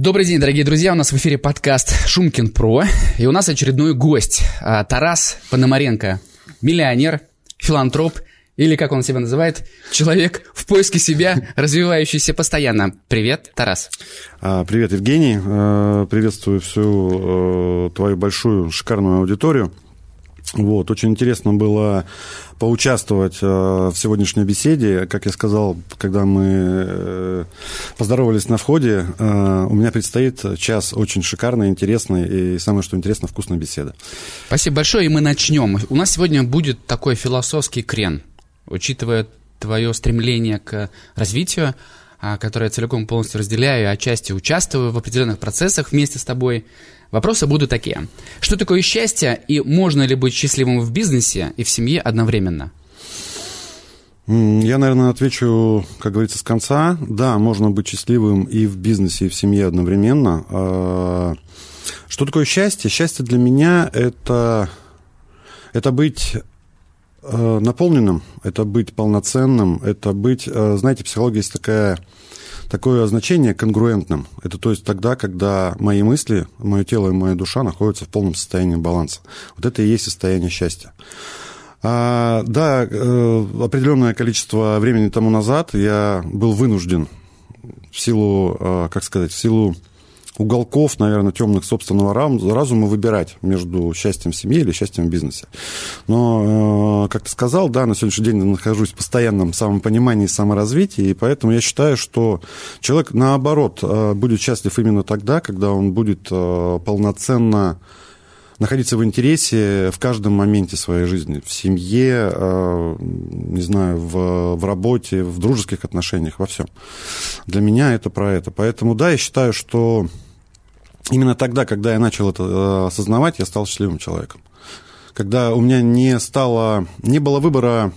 Добрый день, дорогие друзья. У нас в эфире подкаст «Шумкин Про». И у нас очередной гость. А, Тарас Пономаренко. Миллионер, филантроп или, как он себя называет, человек в поиске себя, развивающийся постоянно. Привет, Тарас. А, привет, Евгений. А, приветствую всю твою большую, шикарную аудиторию. Вот, очень интересно было поучаствовать э, в сегодняшней беседе. Как я сказал, когда мы э, поздоровались на входе, э, у меня предстоит час очень шикарной, интересной и, самое что интересно, вкусной беседы. Спасибо большое, и мы начнем. У нас сегодня будет такой философский крен, учитывая твое стремление к развитию, а, которое я целиком полностью разделяю, и отчасти участвую в определенных процессах вместе с тобой – Вопросы будут такие. Что такое счастье и можно ли быть счастливым в бизнесе и в семье одновременно? Я, наверное, отвечу, как говорится, с конца. Да, можно быть счастливым и в бизнесе, и в семье одновременно. А, что такое счастье? Счастье для меня это, это быть э, наполненным, это быть полноценным, это быть, э, знаете, психология есть такая такое значение конгруентным. Это то есть тогда, когда мои мысли, мое тело и моя душа находятся в полном состоянии баланса. Вот это и есть состояние счастья. А, да, э, определенное количество времени тому назад я был вынужден в силу, э, как сказать, в силу уголков, наверное, темных собственного разума выбирать между счастьем в семье или счастьем в бизнесе. Но, э, как ты сказал, да, на сегодняшний день я нахожусь в постоянном самопонимании и саморазвитии, и поэтому я считаю, что человек, наоборот, э, будет счастлив именно тогда, когда он будет э, полноценно находиться в интересе в каждом моменте своей жизни, в семье, не знаю, в, в работе, в дружеских отношениях, во всем. Для меня это про это. Поэтому, да, я считаю, что именно тогда, когда я начал это э, осознавать, я стал счастливым человеком. Когда у меня не стало, не было выбора,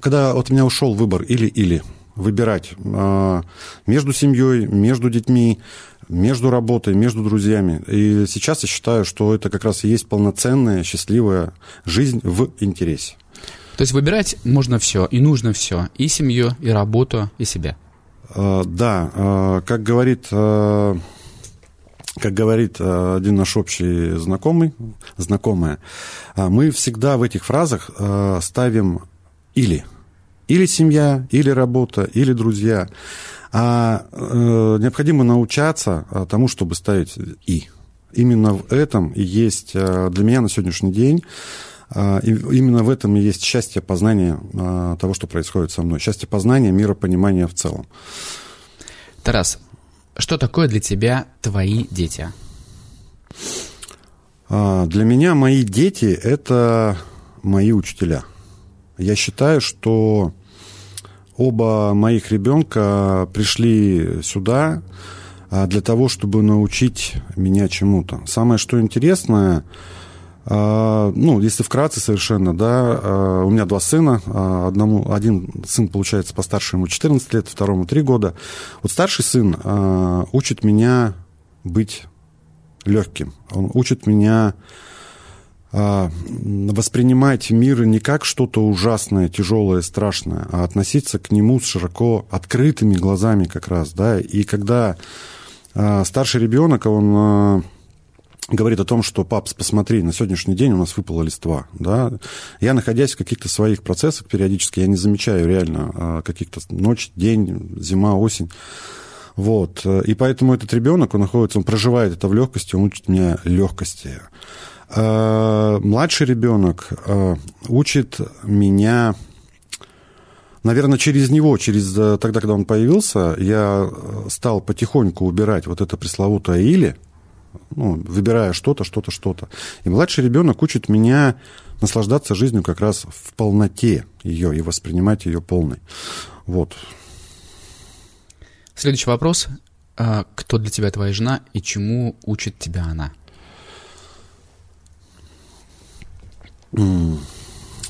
когда от меня ушел выбор или-или, выбирать э, между семьей, между детьми, между работой, между друзьями. И сейчас я считаю, что это как раз и есть полноценная, счастливая жизнь в интересе. То есть выбирать можно все, и нужно все, и семью, и работу, и себя. Э, да, как говорит как говорит э, один наш общий знакомый, знакомая, э, мы всегда в этих фразах э, ставим «или». Или семья, или работа, или друзья. А необходимо научаться тому, чтобы ставить «и». Именно в этом и есть для меня на сегодняшний день именно в этом и есть счастье познания того, что происходит со мной. Счастье познания, миропонимания в целом. Тарас, что такое для тебя твои дети? А, для меня мои дети – это мои учителя. Я считаю, что оба моих ребенка пришли сюда а, для того, чтобы научить меня чему-то. Самое, что интересное – ну, если вкратце совершенно, да, а, у меня два сына, а, одному, один сын, получается, постарше, ему 14 лет, второму 3 года. Вот старший сын учит меня быть легким, он учит меня воспринимать мир не как что-то ужасное, тяжелое, страшное, а относиться к нему с широко открытыми глазами как раз, да, и когда старший ребенок, он говорит о том, что, папс, посмотри, на сегодняшний день у нас выпала листва, да, я, находясь в каких-то своих процессах периодически, я не замечаю реально а, каких-то ночь, день, зима, осень, вот, и поэтому этот ребенок, он находится, он проживает это в легкости, он учит меня легкости. А, младший ребенок а, учит меня наверное, через него, через э, тогда, когда он появился, я стал потихоньку убирать вот это пресловутое «или», ну, выбирая что-то, что-то, что-то. И младший ребенок учит меня наслаждаться жизнью как раз в полноте ее и воспринимать ее полной. Вот. Следующий вопрос. А, кто для тебя твоя жена и чему учит тебя она?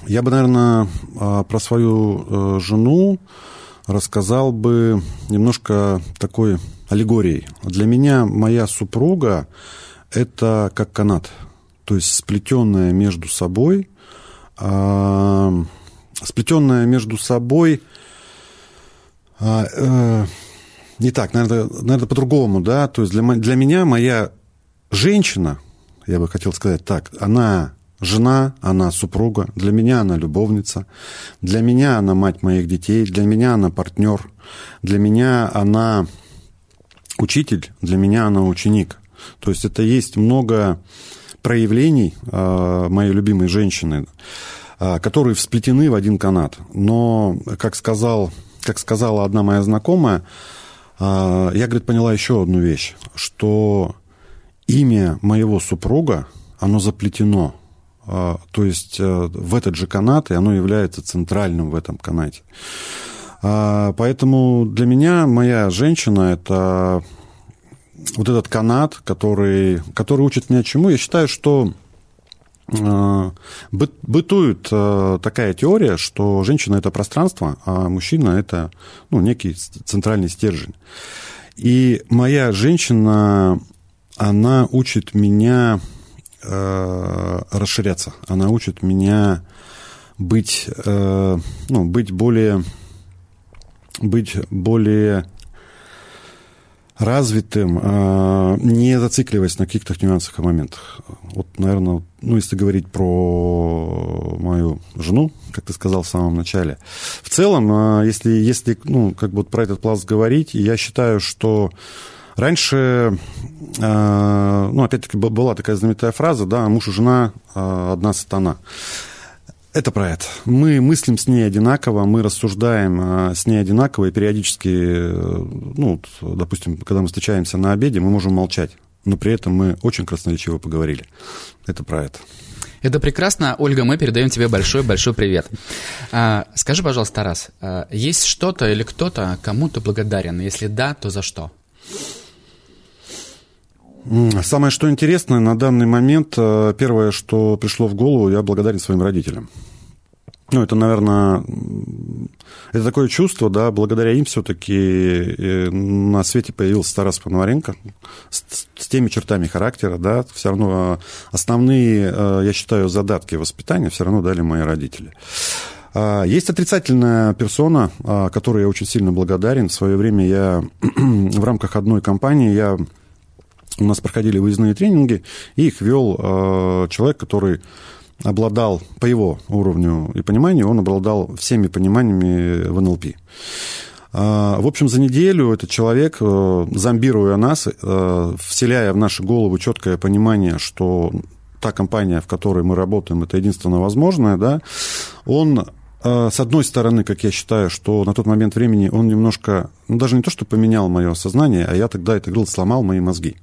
Я бы, наверное, а, про свою э, жену рассказал бы немножко такой аллегорией. Для меня моя супруга – это как канат, то есть сплетенная между собой, э, сплетенная между собой э, э, не так, наверное, наверное по-другому, да, то есть для, для меня моя женщина, я бы хотел сказать так, она жена, она супруга, для меня она любовница, для меня она мать моих детей, для меня она партнер, для меня она учитель, для меня она ученик. То есть это есть много проявлений э, моей любимой женщины, э, которые всплетены в один канат. Но, как, сказал, как сказала одна моя знакомая, э, я, говорит, поняла еще одну вещь, что имя моего супруга, оно заплетено. Э, то есть э, в этот же канат, и оно является центральным в этом канате. Э, поэтому для меня моя женщина – это вот этот канат, который, который учит меня чему, я считаю, что э, бытует э, такая теория, что женщина это пространство, а мужчина это ну, некий центральный стержень. И моя женщина, она учит меня э, расширяться, она учит меня быть, э, ну, быть более, быть более развитым, а, не зацикливаясь на каких-то нюансах и моментах. Вот, наверное, ну, если говорить про мою жену, как ты сказал в самом начале. В целом, а, если, если ну, как бы вот про этот пласт говорить, я считаю, что раньше, а, ну, опять-таки, была такая знаменитая фраза, да, муж и жена одна сатана. Это про это. Мы мыслим с ней одинаково, мы рассуждаем а, с ней одинаково, и периодически, э, ну, допустим, когда мы встречаемся на обеде, мы можем молчать, но при этом мы очень красноречиво поговорили. Это про это. Это прекрасно. Ольга, мы передаем тебе большой-большой привет. А, скажи, пожалуйста, Тарас, а, есть что-то или кто-то, кому ты благодарен? Если да, то за что? Самое, что интересное, на данный момент, э, первое, что пришло в голову, я благодарен своим родителям. Ну, это, наверное, это такое чувство, да, благодаря им все-таки э, на свете появился Тарас Пономаренко с, с теми чертами характера, да, все равно основные, э, я считаю, задатки воспитания все равно дали мои родители. А, есть отрицательная персона, которой я очень сильно благодарен. В свое время я в рамках одной компании я у нас проходили выездные тренинги, и их вел э, человек, который обладал, по его уровню и пониманию, он обладал всеми пониманиями в НЛП. Э, в общем, за неделю этот человек, э, зомбируя нас, э, вселяя в нашу голову четкое понимание, что та компания, в которой мы работаем, это единственное возможное, да, он с одной стороны, как я считаю, что на тот момент времени он немножко, ну, даже не то, что поменял мое сознание, а я тогда это говорил, сломал мои мозги.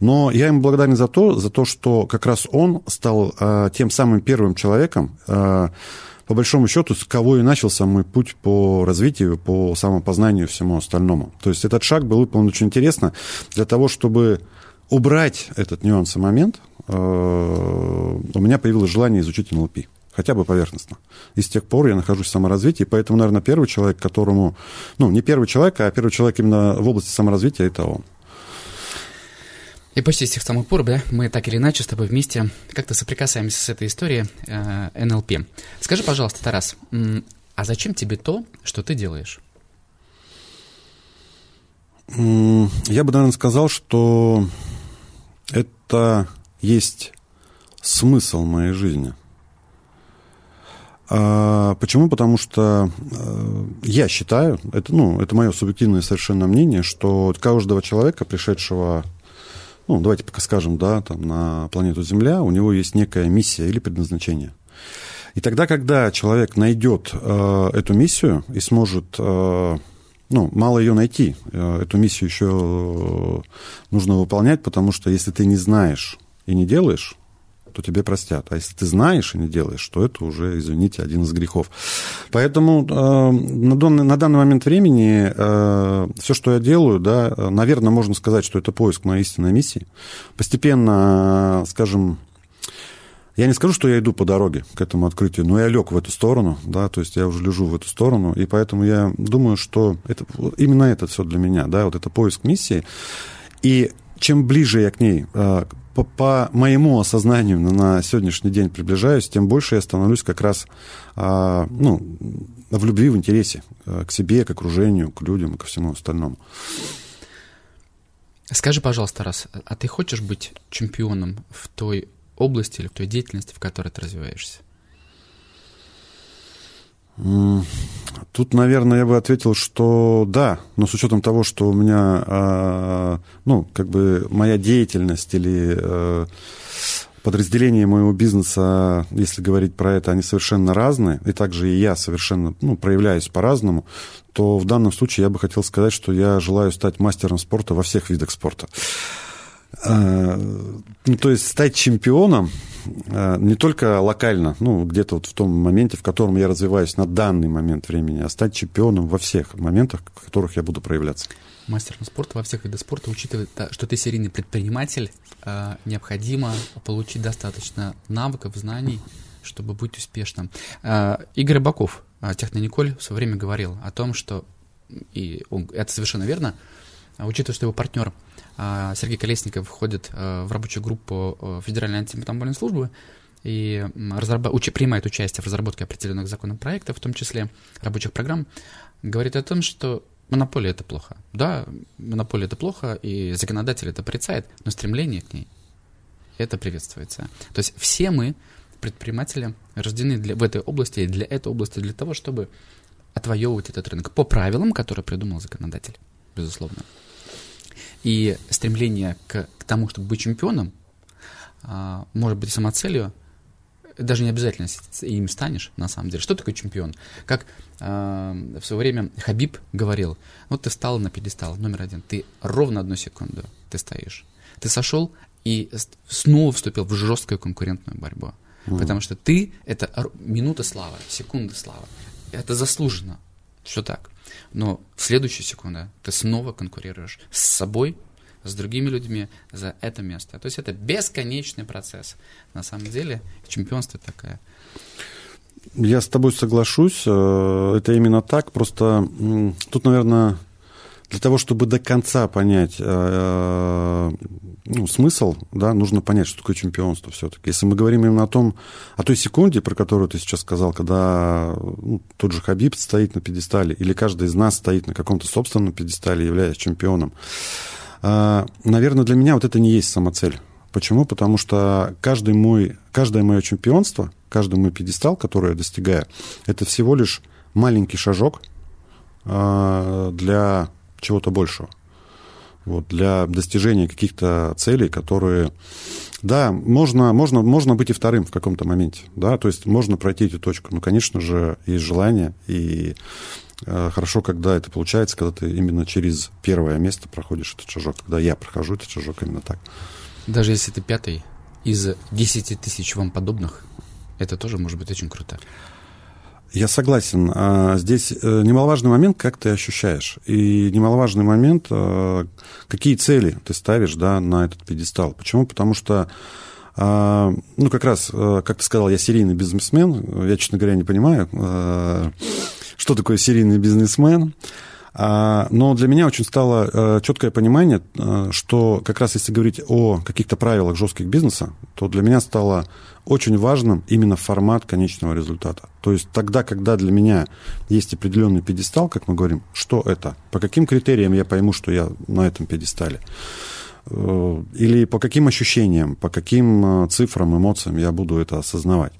Но я ему благодарен за то, за то, что как раз он стал э, тем самым первым человеком, э, по большому счету, с кого и начался мой путь по развитию, по самопознанию и всему остальному. То есть этот шаг был выполнен очень интересно для того, чтобы убрать этот нюанс и момент, э, у меня появилось желание изучить НЛП хотя бы поверхностно. И с тех пор я нахожусь в саморазвитии, поэтому, наверное, первый человек, которому, ну, не первый человек, а первый человек именно в области саморазвития, это он. И почти с тех самых пор, да, мы так или иначе с тобой вместе как-то соприкасаемся с этой историей э, НЛП. Скажи, пожалуйста, Тарас, а зачем тебе то, что ты делаешь? Я бы, наверное, сказал, что это есть смысл моей жизни – почему? Потому что э, я считаю, это, ну, это мое субъективное совершенно мнение, что каждого человека, пришедшего, ну, давайте пока скажем, да, там, на планету Земля, у него есть некая миссия или предназначение. И тогда, когда человек найдет э, эту миссию и сможет, э, ну, мало ее найти, э, эту миссию еще нужно выполнять, потому что если ты не знаешь и не делаешь, то тебе простят. А если ты знаешь и не делаешь, то это уже, извините, один из грехов. Поэтому э, на, данный, на данный момент времени э, все, что я делаю, да, наверное, можно сказать, что это поиск моей истинной миссии. Постепенно, э, скажем, я не скажу, что я иду по дороге к этому открытию, но я лег в эту сторону, да, то есть я уже лежу в эту сторону, и поэтому я думаю, что это, именно это все для меня, да, вот это поиск миссии. И чем ближе я к ней, э, по, по моему осознанию на сегодняшний день приближаюсь, тем больше я становлюсь как раз а, ну, в любви, в интересе к себе, к окружению, к людям и ко всему остальному. Скажи, пожалуйста, раз, а ты хочешь быть чемпионом в той области или в той деятельности, в которой ты развиваешься? Тут, наверное, я бы ответил, что да, но с учетом того, что у меня, а, ну, как бы моя деятельность или э, подразделения моего бизнеса, если говорить про это, они совершенно разные, и также и я совершенно, ну, проявляюсь по-разному, то в данном случае я бы хотел сказать, что я желаю стать мастером спорта во всех видах спорта. А, ну, то есть стать чемпионом а, не только локально, ну, где-то вот в том моменте, в котором я развиваюсь на данный момент времени, а стать чемпионом во всех моментах, в которых я буду проявляться. Мастером спорта во всех видах спорта, учитывая, что ты серийный предприниматель, а, необходимо получить достаточно навыков, знаний, чтобы быть успешным. Игорь Баков, Технониколь, в свое время говорил о том, что, и он, это совершенно верно, учитывая, что его партнер Сергей Колесников входит э, в рабочую группу э, Федеральной антимонопольной службы и разраб... уч... принимает участие в разработке определенных законопроектов, в том числе рабочих программ, говорит о том, что монополия это плохо. Да, монополия это плохо, и законодатель это порицает, но стремление к ней это приветствуется. То есть все мы, предприниматели, рождены для, в этой области и для этой области для того, чтобы отвоевывать этот рынок по правилам, которые придумал законодатель, безусловно. И стремление к, к тому, чтобы быть чемпионом, а, может быть самоцелью, даже не обязательно им станешь, на самом деле. Что такое чемпион? Как э, в свое время Хабиб говорил, вот ты встал на пьедестал, номер один, ты ровно одну секунду ты стоишь. Ты сошел и снова вступил в жесткую конкурентную борьбу. Mm. Потому что ты — это минута славы, секунда славы. Это заслуженно. Все так. Но в следующую секунду ты снова конкурируешь с собой, с другими людьми за это место. То есть это бесконечный процесс. На самом деле чемпионство такое. Я с тобой соглашусь, э, это именно так, просто тут, наверное, для того, чтобы до конца понять э, э, ну, смысл, да, нужно понять, что такое чемпионство все-таки. Если мы говорим именно о том, о той секунде, про которую ты сейчас сказал, когда ну, тот же Хабиб стоит на пьедестале, или каждый из нас стоит на каком-то собственном пьедестале, являясь чемпионом, э, наверное, для меня вот это не есть самоцель. Почему? Потому что каждый мой, каждое мое чемпионство, каждый мой пьедестал, который я достигаю, это всего лишь маленький шажок для чего-то большего. Вот, для достижения каких-то целей, которые... Да, можно, можно, можно быть и вторым в каком-то моменте, да, то есть можно пройти эту точку, но, конечно же, есть желание, и э, хорошо, когда это получается, когда ты именно через первое место проходишь этот шажок, когда я прохожу этот шажок именно так. Даже если ты пятый из 10 тысяч вам подобных, это тоже может быть очень круто. Я согласен. А, здесь э, немаловажный момент, как ты ощущаешь. И немаловажный момент, э, какие цели ты ставишь да, на этот пьедестал. Почему? Потому что а, ну, как раз, э, как ты сказал, я серийный бизнесмен. Я, честно говоря, не понимаю, что такое серийный бизнесмен. А, но для меня очень стало четкое понимание, что как раз если говорить о каких-то правилах жестких бизнеса, то для меня стало очень важным именно формат конечного результата. То есть тогда, когда для меня есть определенный пьедестал, как мы говорим, что это, по каким критериям я пойму, что я на этом пьедестале, э, или по каким ощущениям, по каким э, цифрам, эмоциям я буду это осознавать.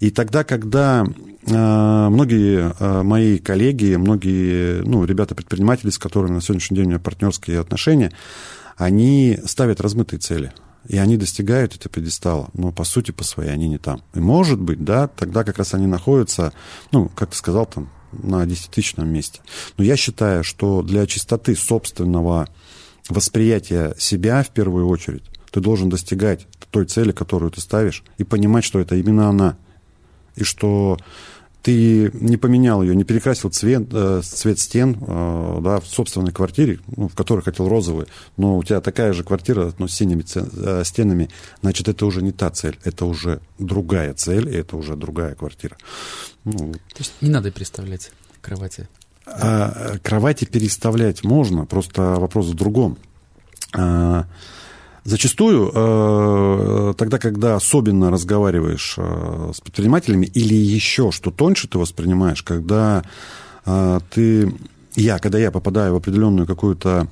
И тогда, когда э, многие мои коллеги, многие ну, ребята-предприниматели, с которыми на сегодняшний день у меня партнерские отношения, они ставят размытые цели – и они достигают этого пьедестала, но по сути по своей они не там. И может быть, да, тогда как раз они находятся, ну, как ты сказал, там, на десятитысячном месте. Но я считаю, что для чистоты собственного восприятия себя в первую очередь ты должен достигать той цели, которую ты ставишь, и понимать, что это именно она. И что ты не поменял ее, не перекрасил цвет, э, цвет стен э, да, в собственной квартире, ну, в которой хотел розовый, но у тебя такая же квартира, но с синими э, стенами, значит, это уже не та цель, это уже другая цель, и это уже другая квартира. Ну, То есть не надо переставлять кровати? А, кровати переставлять можно, просто вопрос в другом. А, Зачастую, э, тогда, когда особенно разговариваешь э, с предпринимателями, или еще что тоньше ты воспринимаешь, когда э, ты, я, когда я попадаю в определенную какую-то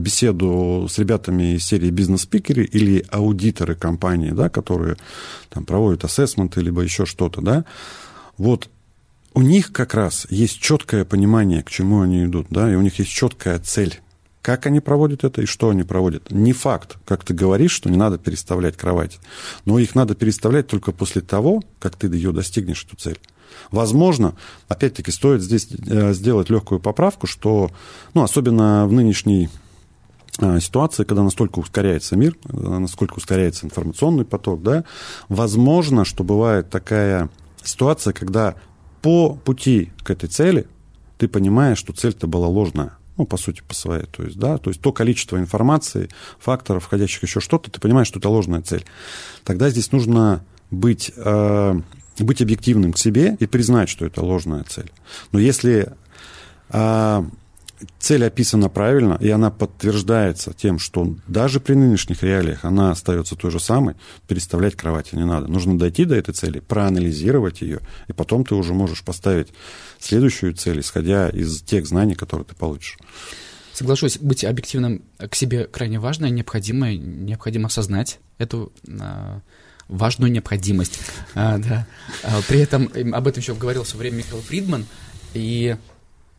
беседу с ребятами из серии бизнес-спикеры или аудиторы компании, да, которые там, проводят ассессменты, либо еще что-то, да, вот у них как раз есть четкое понимание, к чему они идут, да, и у них есть четкая цель как они проводят это и что они проводят. Не факт, как ты говоришь, что не надо переставлять кровать, но их надо переставлять только после того, как ты ее достигнешь, эту цель. Возможно, опять-таки, стоит здесь э, сделать легкую поправку, что, ну, особенно в нынешней э, ситуации, когда настолько ускоряется мир, э, насколько ускоряется информационный поток, да, возможно, что бывает такая ситуация, когда по пути к этой цели ты понимаешь, что цель-то была ложная ну, по сути, по своей. То есть, да, то есть то количество информации, факторов, входящих еще что-то, ты понимаешь, что это ложная цель. Тогда здесь нужно быть, э, быть объективным к себе и признать, что это ложная цель. Но если э, цель описана правильно, и она подтверждается тем, что даже при нынешних реалиях она остается той же самой, переставлять кровати не надо. Нужно дойти до этой цели, проанализировать ее, и потом ты уже можешь поставить следующую цель, исходя из тех знаний, которые ты получишь. Соглашусь, быть объективным к себе крайне важно, необходимо, необходимо осознать эту а, важную необходимость. А, да. а, при этом об этом еще говорил в свое время Михаил Фридман, и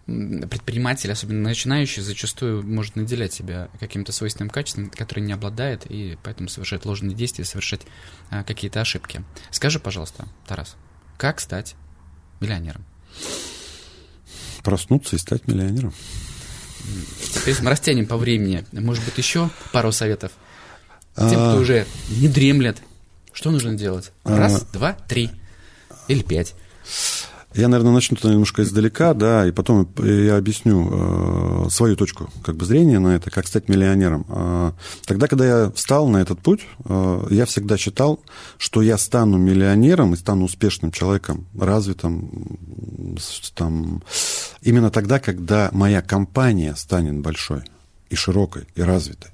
предприниматель, особенно начинающий, зачастую может наделять себя каким-то свойственным качеством, которое не обладает, и поэтому совершает ложные действия, совершать а, какие-то ошибки. Скажи, пожалуйста, Тарас, как стать миллионером? Проснуться и стать миллионером. Теперь мы растянем по времени. Может быть, еще пару советов тем, кто а. уже не дремлет. Что нужно делать? Раз, а. два, три или пять. Я, наверное, начну туда немножко издалека, да, и потом я объясню э, свою точку как бы зрения на это, как стать миллионером. Э, тогда, когда я встал на этот путь, э, я всегда считал, что я стану миллионером и стану успешным человеком, развитым, там, именно тогда, когда моя компания станет большой и широкой, и развитой.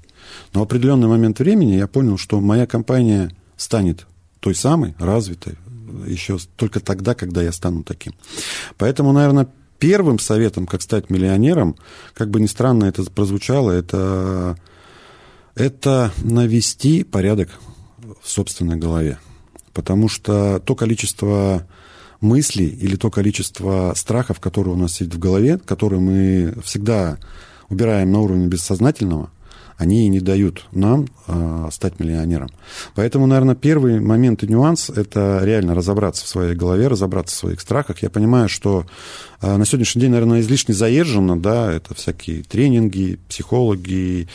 Но в определенный момент времени я понял, что моя компания станет той самой, развитой, еще только тогда, когда я стану таким. Поэтому, наверное, первым советом, как стать миллионером, как бы ни странно это прозвучало, это, это навести порядок в собственной голове. Потому что то количество мыслей или то количество страхов, которые у нас сидят в голове, которые мы всегда убираем на уровне бессознательного, они и не дают нам э, стать миллионером. Поэтому, наверное, первый момент и нюанс – это реально разобраться в своей голове, разобраться в своих страхах. Я понимаю, что э, на сегодняшний день, наверное, излишне заезжено, да, это всякие тренинги, психологи,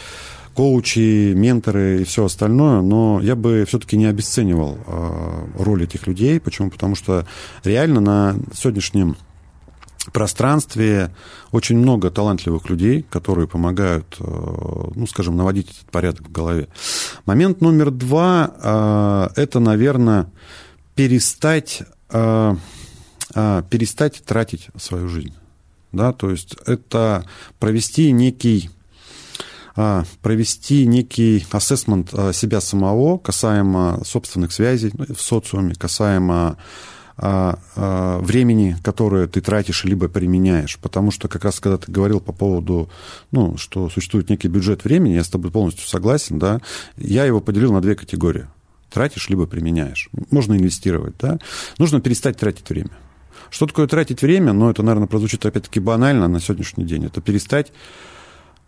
коучи, менторы и все остальное, но я бы все-таки не обесценивал э, роль этих людей. Почему? Потому что реально на сегодняшнем пространстве очень много талантливых людей, которые помогают, э, ну, скажем, наводить этот порядок в голове. Момент номер два э, – это, наверное, перестать, э, перестать тратить свою жизнь. Да, то есть это провести некий провести некий ассессмент себя самого касаемо собственных связей в социуме, касаемо времени, которое ты тратишь либо применяешь. Потому что как раз когда ты говорил по поводу, ну, что существует некий бюджет времени, я с тобой полностью согласен, да, я его поделил на две категории. Тратишь, либо применяешь. Можно инвестировать, да. Нужно перестать тратить время. Что такое тратить время? Ну, это, наверное, прозвучит опять-таки банально на сегодняшний день. Это перестать,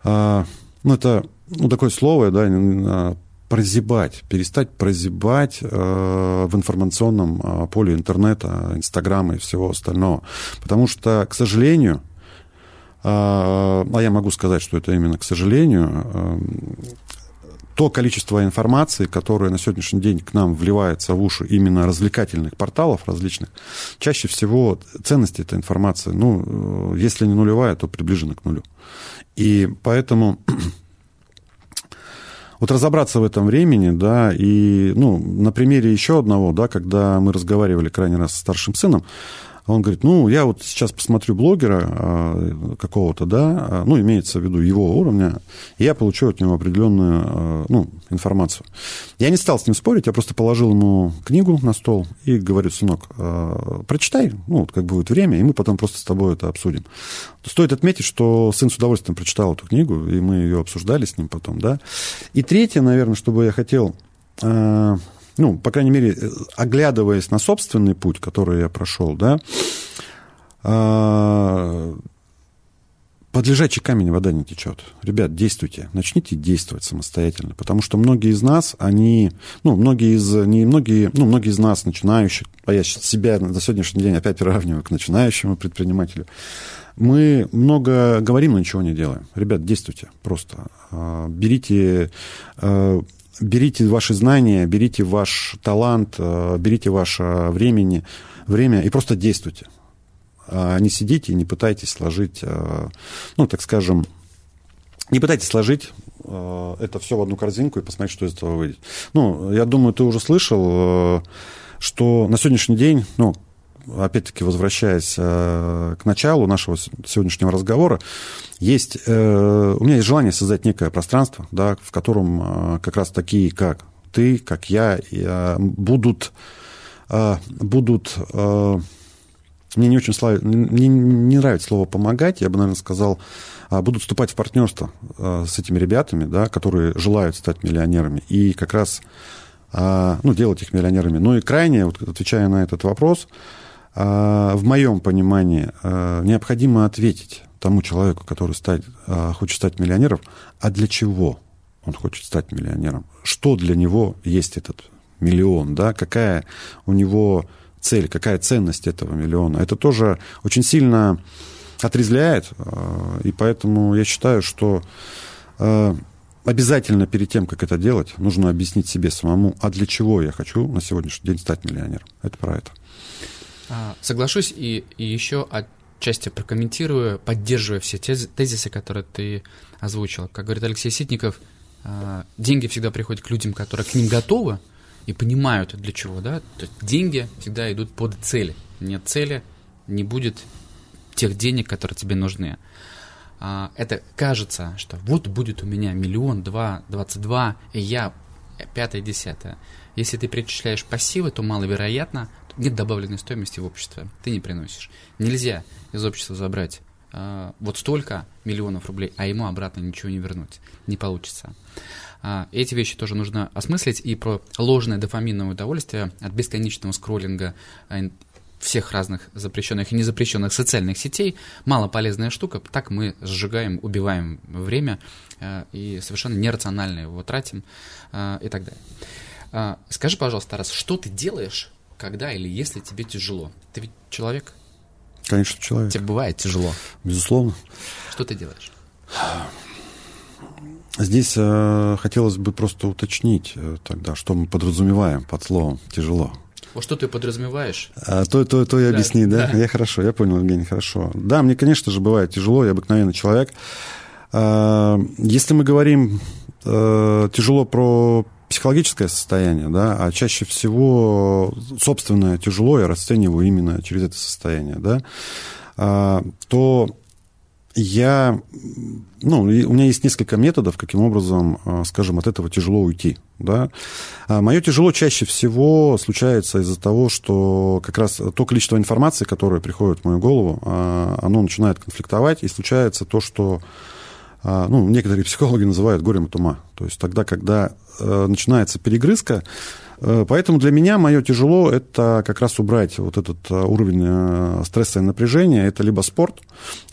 ну, это ну, такое слово, да, прозябать, перестать прозябать э, в информационном э, поле интернета, Инстаграма и всего остального. Потому что, к сожалению, э, а я могу сказать, что это именно к сожалению, э, то количество информации, которое на сегодняшний день к нам вливается в уши именно развлекательных порталов различных, чаще всего ценность этой информации, ну, э, если не нулевая, то приближена к нулю. И поэтому вот разобраться в этом времени, да, и, ну, на примере еще одного, да, когда мы разговаривали крайне раз с старшим сыном, Он говорит, ну, я вот сейчас посмотрю блогера а, какого-то, да, а, ну, имеется в виду его уровня, и я получу от него определенную, а, ну, информацию. Я не стал с ним спорить, я просто положил ему книгу на стол и говорю, сынок, прочитай, ну, вот как будет время, и мы потом просто с тобой это обсудим. Стоит отметить, что сын с удовольствием прочитал эту книгу, и мы ее обсуждали с ним потом, да. И третье, наверное, чтобы я хотел ну, по крайней мере, оглядываясь на собственный путь, который я прошел, да, а, под лежачий камень вода не течет. Ребят, действуйте, начните действовать самостоятельно, потому что многие из нас, они, ну, многие из, не многие, ну, многие из нас, начинающих, а я себя на сегодняшний день опять приравниваю к начинающему предпринимателю, мы много говорим, но ничего не делаем. Ребят, действуйте просто. А, берите а, берите ваши знания, берите ваш талант, э, берите ваше времени, время и просто действуйте. А не сидите не пытайтесь сложить, э, ну, так скажем, не пытайтесь сложить э, это все в одну корзинку и посмотреть, что из этого выйдет. Ну, я думаю, ты уже слышал, что на сегодняшний день, ну, опять-таки, возвращаясь к началу нашего сегодняшнего разговора, есть, э, у меня есть желание создать некое пространство, да, в котором э, как раз такие, как ты, как я, э, будут, будут мне не очень слав... мне не нравится слово помогать, я бы, наверное, сказал, будут вступать в партнерство с этими ребятами, да, которые желают стать миллионерами, и как раз ну, делать их миллионерами. Ну и крайне, вот, отвечая на этот вопрос, в моем понимании необходимо ответить тому человеку, который стать, а, хочет стать миллионером, а для чего он хочет стать миллионером? Что для него есть этот миллион, да? Какая у него цель, какая ценность этого миллиона? Это тоже очень сильно отрезвляет, а, и поэтому я считаю, что а, обязательно перед тем, как это делать, нужно объяснить себе самому, а для чего я хочу на сегодняшний день стать миллионером. Это про это. Соглашусь, и, и еще части прокомментирую, поддерживая все тезисы, которые ты озвучил. Как говорит Алексей Ситников, а, деньги всегда приходят к людям, которые к ним готовы и понимают, для чего. Да? То есть деньги всегда идут под цели. Нет цели, не будет тех денег, которые тебе нужны. А, это кажется, что вот будет у меня миллион, два, двадцать два, и я пятое, десятое. Если ты перечисляешь пассивы, то маловероятно, нет добавленной стоимости в общество, ты не приносишь. Нельзя из общества забрать э, вот столько миллионов рублей, а ему обратно ничего не вернуть. Не получится. Э, эти вещи тоже нужно осмыслить. И про ложное дофаминовое удовольствие от бесконечного скроллинга э, всех разных запрещенных и незапрещенных социальных сетей. Мало полезная штука. Так мы сжигаем, убиваем время и совершенно нерационально его тратим и так далее. Скажи, пожалуйста, Тарас, что ты делаешь, когда или если тебе тяжело? Ты ведь человек? Конечно, человек. Тебе бывает тяжело? Безусловно. Что ты делаешь? Здесь э, хотелось бы просто уточнить э, тогда, что мы подразумеваем под словом «тяжело». Вот что ты подразумеваешь? А, то, то, то и да, объясни, да? да? Я хорошо, я понял, Евгений, хорошо. Да, мне, конечно же, бывает тяжело, я обыкновенный человек. А, если мы говорим а, тяжело про психологическое состояние, да, а чаще всего собственное тяжело я расцениваю именно через это состояние, да, а, то я, ну, у меня есть несколько методов, каким образом, а, скажем, от этого тяжело уйти, да. А мое тяжело чаще всего случается из-за того, что как раз то количество информации, которое приходит в мою голову, оно начинает конфликтовать, и случается то, что ну, некоторые психологи называют горем от ума. То есть тогда, когда э, начинается перегрызка, э, Поэтому для меня мое тяжело – это как раз убрать вот этот э, уровень стресса и напряжения. Это либо спорт,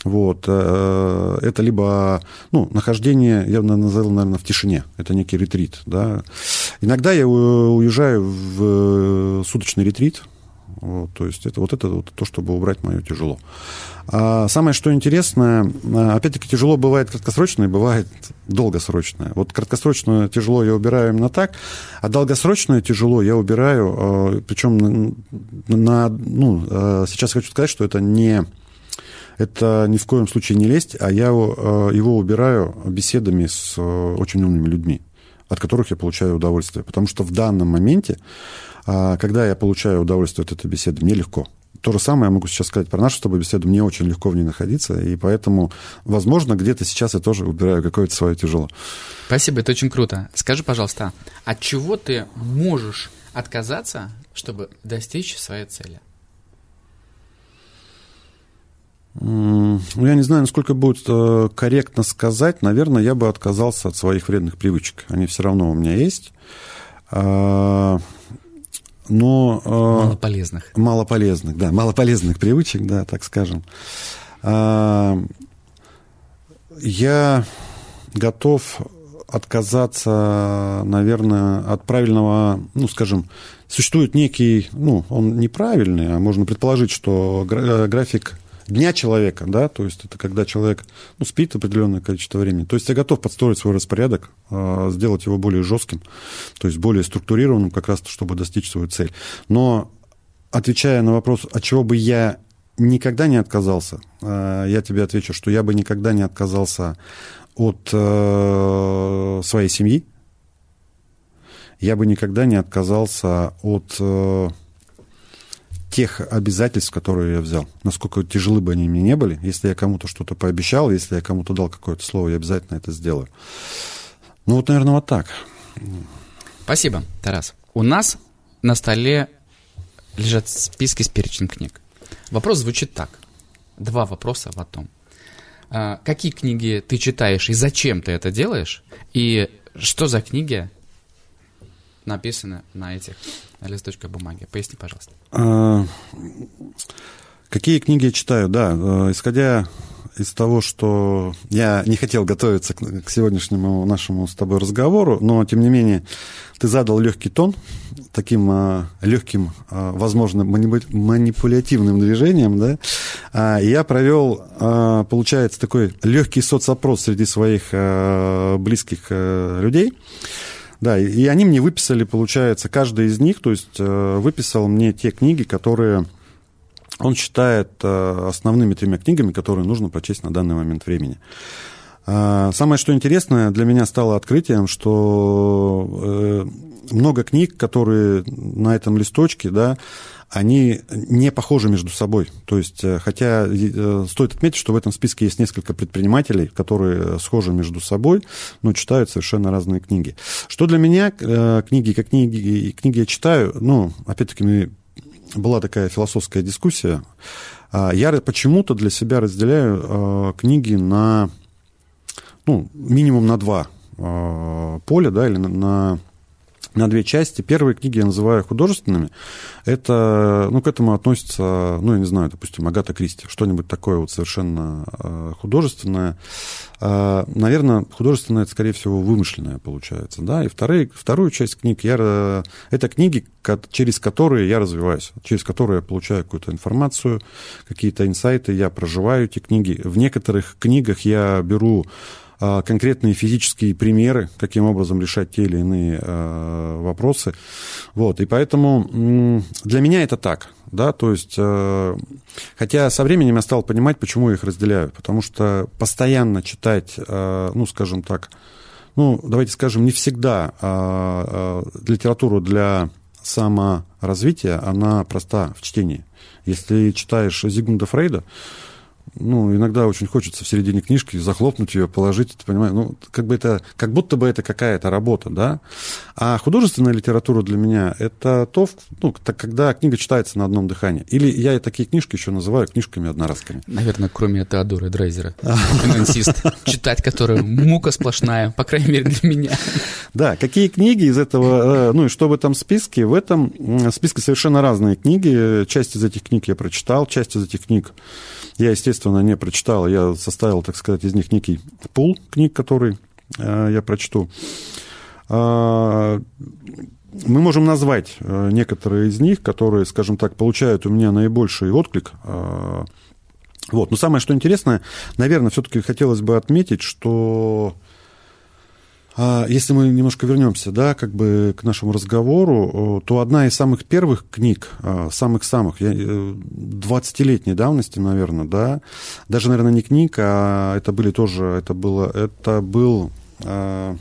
вот, это либо ну, нахождение, я назову, наверное, в тишине. Это некий ретрит. Да. Иногда я уезжаю в суточный ретрит, вот, то есть это вот это вот то, чтобы убрать мое тяжело. А самое, что интересное, а, опять-таки тяжело бывает краткосрочное, бывает долгосрочное. Вот краткосрочное тяжело я убираю именно так, а долгосрочное тяжело я убираю, а, причем на, ну, сейчас хочу сказать, что это не это ни в коем случае не лезть, а я его убираю беседами с очень умными людьми, от которых я получаю удовольствие. Потому что в данном моменте а когда я получаю удовольствие от этой беседы, мне легко. то же самое я могу сейчас сказать про нашу с тобой беседу. Мне очень легко в ней находиться, и поэтому, возможно, где-то сейчас я тоже убираю какое-то свое тяжело. Спасибо, это очень круто. Скажи, пожалуйста, от чего ты можешь отказаться, чтобы достичь своей цели? Ну, я не знаю, насколько будет э, корректно сказать. Наверное, я бы отказался от своих вредных привычек. Они все равно у меня есть. Но... Э, малополезных. Малополезных, да. Малополезных привычек, да, так скажем. А, я готов отказаться, наверное, от правильного, ну, скажем, существует некий, ну, он неправильный, а можно предположить, что э, график дня человека, да, то есть это когда человек ну, спит определенное количество времени. То есть я готов подстроить свой распорядок, а, сделать его более жестким, то есть более структурированным, как раз чтобы достичь свою цель. Но отвечая на вопрос, от чего бы я никогда не отказался, а, я тебе отвечу, что я бы никогда не отказался от э, своей семьи, я бы никогда не отказался от э, тех обязательств, которые я взял, насколько тяжелы бы они мне не были, если я кому-то что-то пообещал, если я кому-то дал какое-то слово, я обязательно это сделаю. Ну вот, наверное, вот так. Спасибо, Тарас. У нас на столе лежат списки с перечнем книг. Вопрос звучит так. Два вопроса в одном. А, какие книги ты читаешь и зачем ты это делаешь? И что за книги написаны на этих листочках бумаги? Поясни, пожалуйста. А, какие книги я читаю? Да, э, исходя из того, что я не хотел готовиться к сегодняшнему нашему с тобой разговору, но, тем не менее, ты задал легкий тон, таким а, легким, а, возможно, манипулятивным движением, да, а, я провел, а, получается, такой легкий соцопрос среди своих а, близких а, людей, да, и они мне выписали, получается, каждый из них, то есть э, выписал мне те книги, которые он считает э, основными тремя книгами, которые нужно прочесть на данный момент времени. А, самое, что интересное, для меня стало открытием, что э, много книг, которые на этом листочке, да, они не похожи между собой. То есть, э, хотя э, стоит отметить, что в этом списке есть несколько предпринимателей, которые схожи между собой, но читают совершенно разные книги. Что для меня книги, как книги, книги я читаю, ну, опять-таки, была такая философская дискуссия. А, я почему-то для себя разделяю книги на, ну, минимум на два поля, да, или на на две части. Первые книги я называю художественными. Это, ну, к этому относится, ну, я не знаю, допустим, Агата Кристи, что-нибудь такое вот совершенно э, художественное. Э, наверное, художественное, это, скорее всего, вымышленное получается, да. И вторые, вторую часть книг я... Это книги, через которые я развиваюсь, через которые я получаю какую-то информацию, какие-то инсайты, я проживаю эти книги. В некоторых книгах я беру а, конкретные физические примеры, каким образом решать те или иные а, вопросы. Вот, и поэтому для меня это так. Да, то есть, а, хотя со временем я стал понимать, почему я их разделяю. Потому что постоянно читать, ну, скажем так, ну, давайте скажем, не всегда литературу для саморазвития, она проста в чтении. Если читаешь Зигмунда Фрейда, ну, иногда очень хочется в середине книжки захлопнуть ее, положить, ты понимаешь, ну, как бы это, как будто бы это какая-то работа, да. А художественная литература для меня это то, ну, так, когда книга читается на одном дыхании. Или я такие книжки еще называю книжками-одноразками. Наверное, кроме Теодора Дрейзера, финансист, читать которую мука сплошная, по крайней мере, для меня. Да, какие книги из этого, э, ну, и что в этом списке? В этом списке совершенно разные книги. Часть из этих книг я прочитал, часть из этих книг я, естественно, не прочитал, я составил, так сказать, из них некий пул книг, который э, я прочту. Э, мы можем назвать э, некоторые из них, которые, скажем так, получают у меня наибольший отклик. Э, вот. Но самое, что интересное, наверное, все-таки хотелось бы отметить, что а, если мы немножко вернемся, да, как бы к нашему разговору, то одна из самых первых книг, а, самых-самых, 20-летней э, давности, наверное, да, даже, наверное, не книг, а это были тоже, это было, это был, а,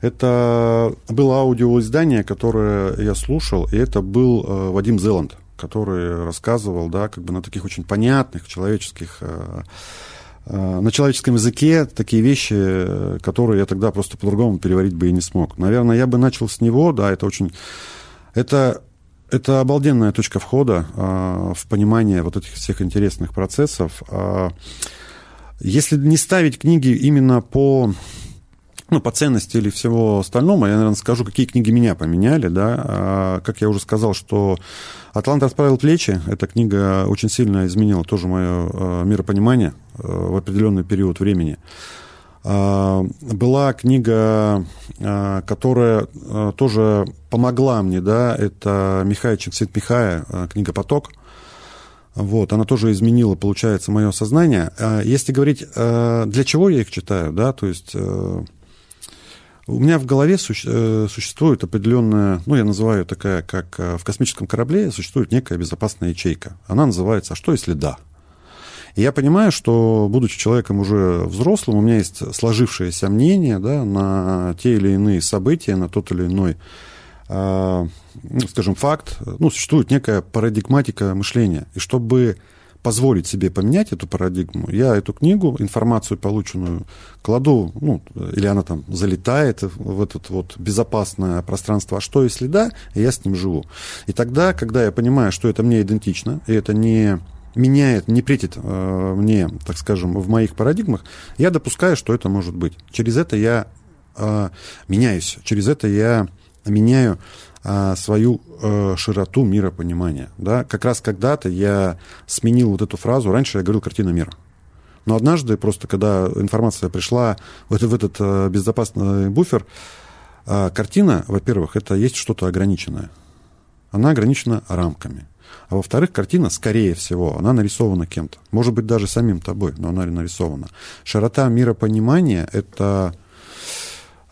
это было аудиоиздание, которое я слушал, и это был Вадим Зеланд который рассказывал, да, как бы на таких очень понятных человеческих э, э, на человеческом языке такие вещи, которые я тогда просто по-другому переварить бы и не смог. Наверное, я бы начал с него, да, это очень... Это, это обалденная точка входа э, в понимание вот этих всех интересных процессов. Э, если не ставить книги именно по ну, по ценности или всего остального, я, наверное, скажу, какие книги меня поменяли, да. А, как я уже сказал, что «Атлант расправил плечи», эта книга очень сильно изменила тоже мое а, миропонимание а, в определенный период времени. А, была книга, а, которая а, тоже помогла мне, да, это Михай Чиксит-Михая, книга «Поток», вот, она тоже изменила, получается, мое сознание. Если говорить, для чего я их читаю, да, то есть у меня в голове э, существует определенная, ну, я называю такая, как в космическом корабле существует некая безопасная ячейка. Она называется «А что, если да?». И я понимаю, что, будучи человеком уже взрослым, у меня есть сложившееся мнение да, на те или иные события, на тот или иной, э, ну, скажем, факт. Ну, существует некая парадигматика мышления. И чтобы позволить себе поменять эту парадигму, я эту книгу, информацию полученную, кладу, ну, или она там залетает в это вот безопасное пространство, а что если да, я с ним живу. И тогда, когда я понимаю, что это мне идентично, и это не меняет, не претит э, мне, так скажем, в моих парадигмах, я допускаю, что это может быть. Через это я э, меняюсь, через это я меняю а, свою э, широту миропонимания. Да? Как раз когда-то я сменил вот эту фразу. Раньше я говорил «картина мира». Но однажды, просто когда информация пришла в, это, в этот э, безопасный буфер, э, картина, во-первых, это есть что-то ограниченное. Она ограничена рамками. А во-вторых, картина, скорее всего, она нарисована кем-то. Может быть, даже самим тобой, но она нарисована. Широта миропонимания — это,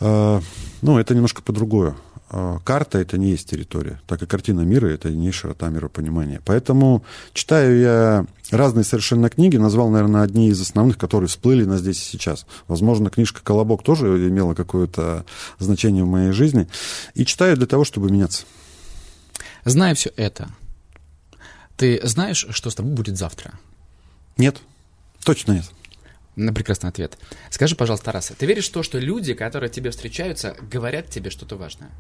э, ну, это немножко по-другому. А, карта — это не есть территория, так и картина мира — это не широта миропонимания. Поэтому читаю я разные совершенно книги, назвал, наверное, одни из основных, которые всплыли на здесь и сейчас. Возможно, книжка «Колобок» тоже имела какое-то значение в моей жизни. И читаю для того, чтобы меняться. Зная все это, ты знаешь, что с тобой будет завтра? Нет, точно нет. На прекрасный ответ. Скажи, пожалуйста, Тарас, ты веришь в то, что люди, которые тебе встречаются, говорят тебе что-то важное?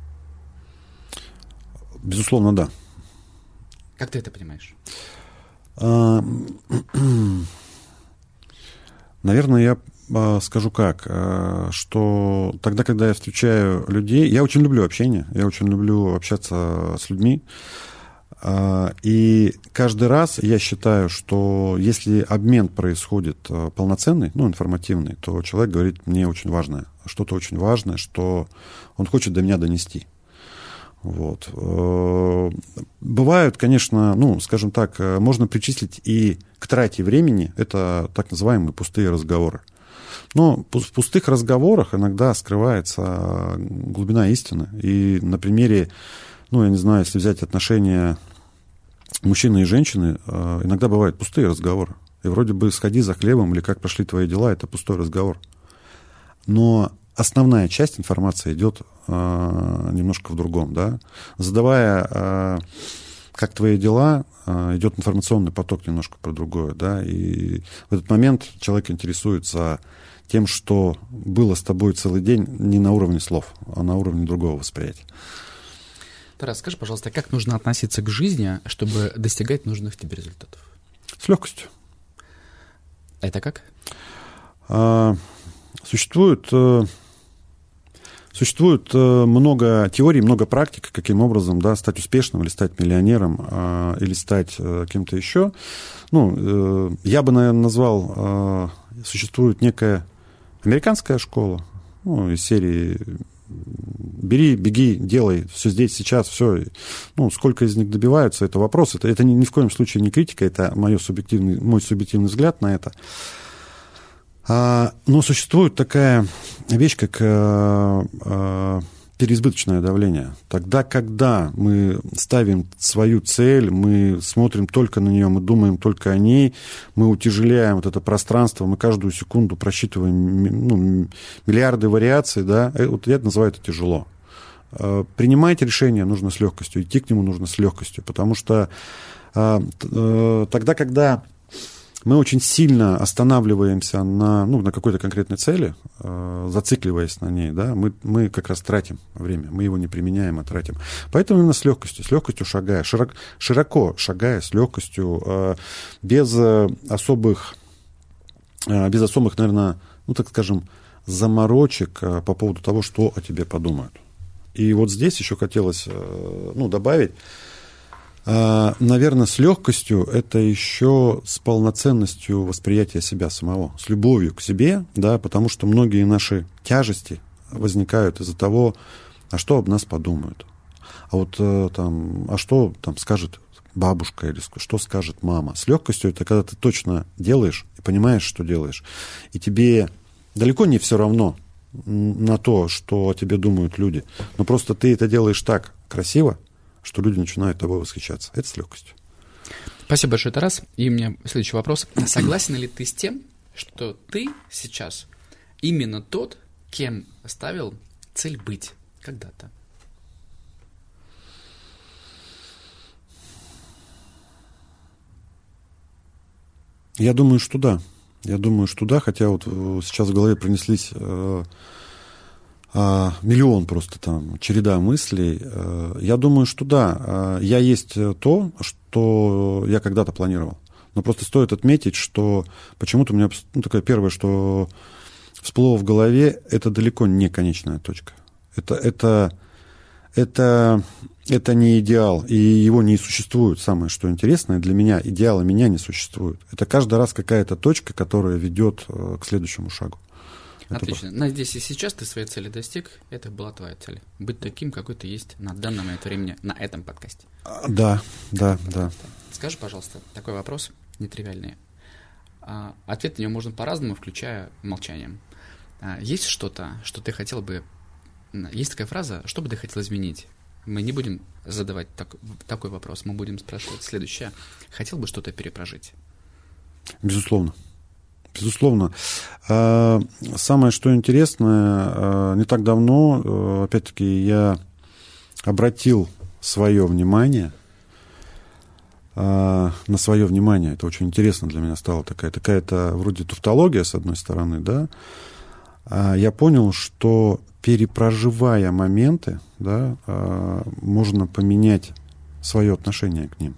Безусловно, да. Как ты это понимаешь? А, наверное, я а, скажу как, а, что тогда, когда я встречаю людей, я очень люблю общение, я очень люблю общаться с людьми, и каждый раз я считаю, что если обмен происходит полноценный, ну, информативный, то человек говорит мне очень важное, что-то очень важное, что он хочет до меня донести. Вот. Э, бывают, конечно, ну, скажем так, э, можно причислить и к трате времени, это так называемые пустые разговоры. Но в пустых разговорах иногда скрывается глубина истины. И на примере, ну, я не знаю, если взять отношения мужчины и женщины, э, иногда бывают пустые разговоры. И вроде бы сходи за хлебом или как прошли твои дела, это пустой разговор. Но основная часть информации идет э, немножко в другом, да. Задавая, э, как твои дела, э, идет информационный поток немножко про другое, да, и в этот момент человек интересуется тем, что было с тобой целый день не на уровне слов, а на уровне другого восприятия. Тарас, скажи, пожалуйста, как нужно относиться к жизни, чтобы достигать нужных тебе результатов? С легкостью. Это как? А, существует э, Существует э, много теорий, много практик, каким образом да, стать успешным или стать миллионером а, или стать э, кем-то еще. Ну, я бы, наверное, назвал, существует некая американская школа, ну, из серии бери, беги, делай, все здесь, сейчас, все. Ну, сколько из них добиваются, это вопрос. Это, это ни, ни в коем случае не критика, это мой субъективный, мой субъективный взгляд на это. А, но существует такая вещь, как э, э, переизбыточное давление. Тогда, когда мы ставим свою цель, мы смотрим только на нее, мы думаем только о ней, мы утяжеляем вот это пространство, мы каждую секунду просчитываем ну, миллиарды вариаций, да, э, вот я это называю это тяжело. Принимать решение нужно с легкостью, идти к нему нужно с легкостью, потому что А, э, тогда, когда мы очень сильно останавливаемся на, ну, на какой-то конкретной цели, э, зацикливаясь на ней, да, мы, мы как раз тратим время, мы его не применяем, а тратим. Поэтому именно с легкостью, с легкостью шагая, широк, широко шагая, с легкостью, э, без особых, без особых, наверное, ну, так скажем, заморочек по поводу того, что о тебе подумают. И вот здесь еще хотелось ну, добавить, наверное, с легкостью это еще с полноценностью восприятия себя самого, с любовью к себе, да, потому что многие наши тяжести возникают из-за того, а что об нас подумают, а вот э, там, а что там скажет бабушка или что скажет мама. С легкостью это когда ты точно делаешь и понимаешь, что делаешь, и тебе далеко не все равно на то, что о тебе думают люди, но просто ты это делаешь так красиво, что люди начинают тобой восхищаться. Это с легкостью. Спасибо большое, Тарас. И у меня следующий вопрос. Согласен ли ты с тем, что ты сейчас именно тот, кем ставил цель быть когда-то? Я думаю, что да. Я думаю, что да, хотя вот э, сейчас в голове принеслись э, миллион просто там, череда мыслей. Э, я думаю, что да, а, я есть то, что я когда-то планировал. Но просто стоит отметить, что почему-то у меня ну, такое первое, что всплыло в голове, это далеко не конечная точка. Это, это, это, это не идеал, и его не существует. Самое, что интересное для меня, идеала меня не существует. Это каждый раз какая-то точка, которая ведет э, к следующему шагу. Отлично. На здесь и сейчас ты своей цели достиг. Это была твоя цель. Быть таким, какой ты есть на данный момент времени на этом подкасте. А, да, да, да. Скажи, пожалуйста, такой вопрос нетривиальный. А, ответ на него можно по-разному, включая молчанием. А, есть что-то, что ты хотел бы... Есть такая фраза, что бы ты хотел изменить? Мы не будем задавать так, такой вопрос, мы будем спрашивать следующее. Хотел бы что-то перепрожить? Безусловно. Безусловно. А, самое, что интересное, а, не так давно, а, опять-таки, я обратил свое внимание на свое внимание. Это очень интересно для меня стало. Такая, такая-то вроде туфтология, с одной стороны, да. Я понял, что перепроживая моменты, да, можно поменять свое отношение к ним.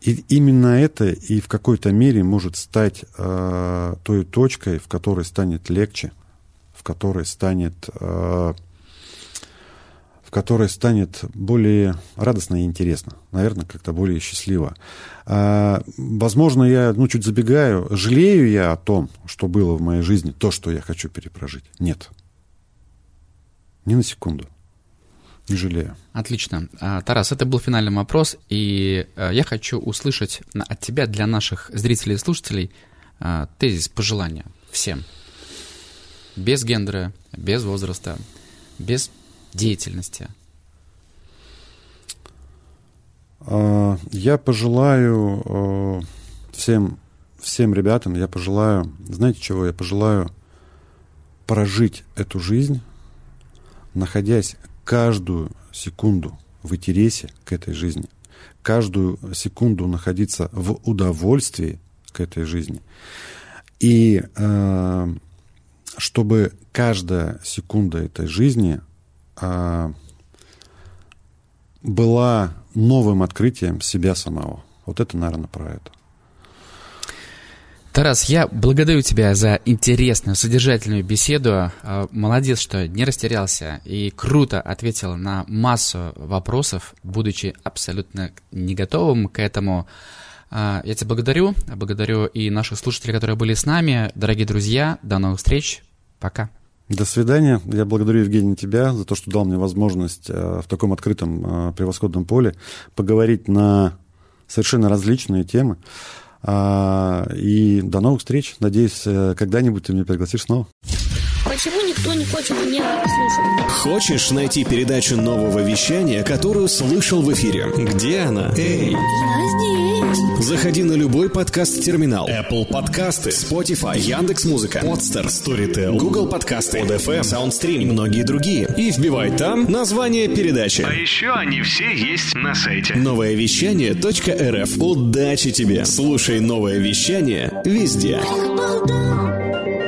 И именно это и в какой-то мере может стать э, той точкой, в которой станет легче, в которой станет, э, в которой станет более радостно и интересно, наверное, как-то более счастливо. Э, возможно, я, ну, чуть забегаю, жалею я о том, что было в моей жизни, то, что я хочу перепрожить. Нет. Ни на секунду. Не жалею. Отлично. А, Тарас, это был финальный вопрос, и а, я хочу услышать от тебя для наших зрителей и слушателей а, тезис, пожелания всем. Без гендера, без возраста, без деятельности. Я пожелаю всем, всем ребятам, я пожелаю, знаете чего, я пожелаю прожить эту жизнь, находясь каждую секунду в интересе к этой жизни, каждую секунду находиться в удовольствии к этой жизни. И э, чтобы каждая секунда этой жизни э, была новым открытием себя самого. Вот это, наверное, про это. Тарас, я благодарю тебя за интересную, содержательную беседу. А, молодец, что не растерялся и круто ответил на массу вопросов, будучи абсолютно не готовым к этому. А, я тебя благодарю, благодарю и наших слушателей, которые были с нами. Дорогие друзья, до новых встреч. Пока. До свидания. Я благодарю, Евгений, тебя за то, что дал мне возможность в таком открытом, превосходном поле поговорить на совершенно различные темы. А, и до новых встреч. Надеюсь, э, когда-нибудь ты меня пригласишь снова. Почему никто не хочет меня слушать? Хочешь найти передачу нового вещания, которую слышал в эфире? Где она? Эй! Я здесь. Заходи на любой подкаст-терминал. Apple подкасты, Spotify, Яндекс.Музыка, Podster, Storytel, Google подкасты, ODFM, SoundStream и многие другие. И вбивай там название передачи. А еще они все есть на сайте. Новое вещание.рф. Удачи тебе! Слушай новое вещание везде. Apple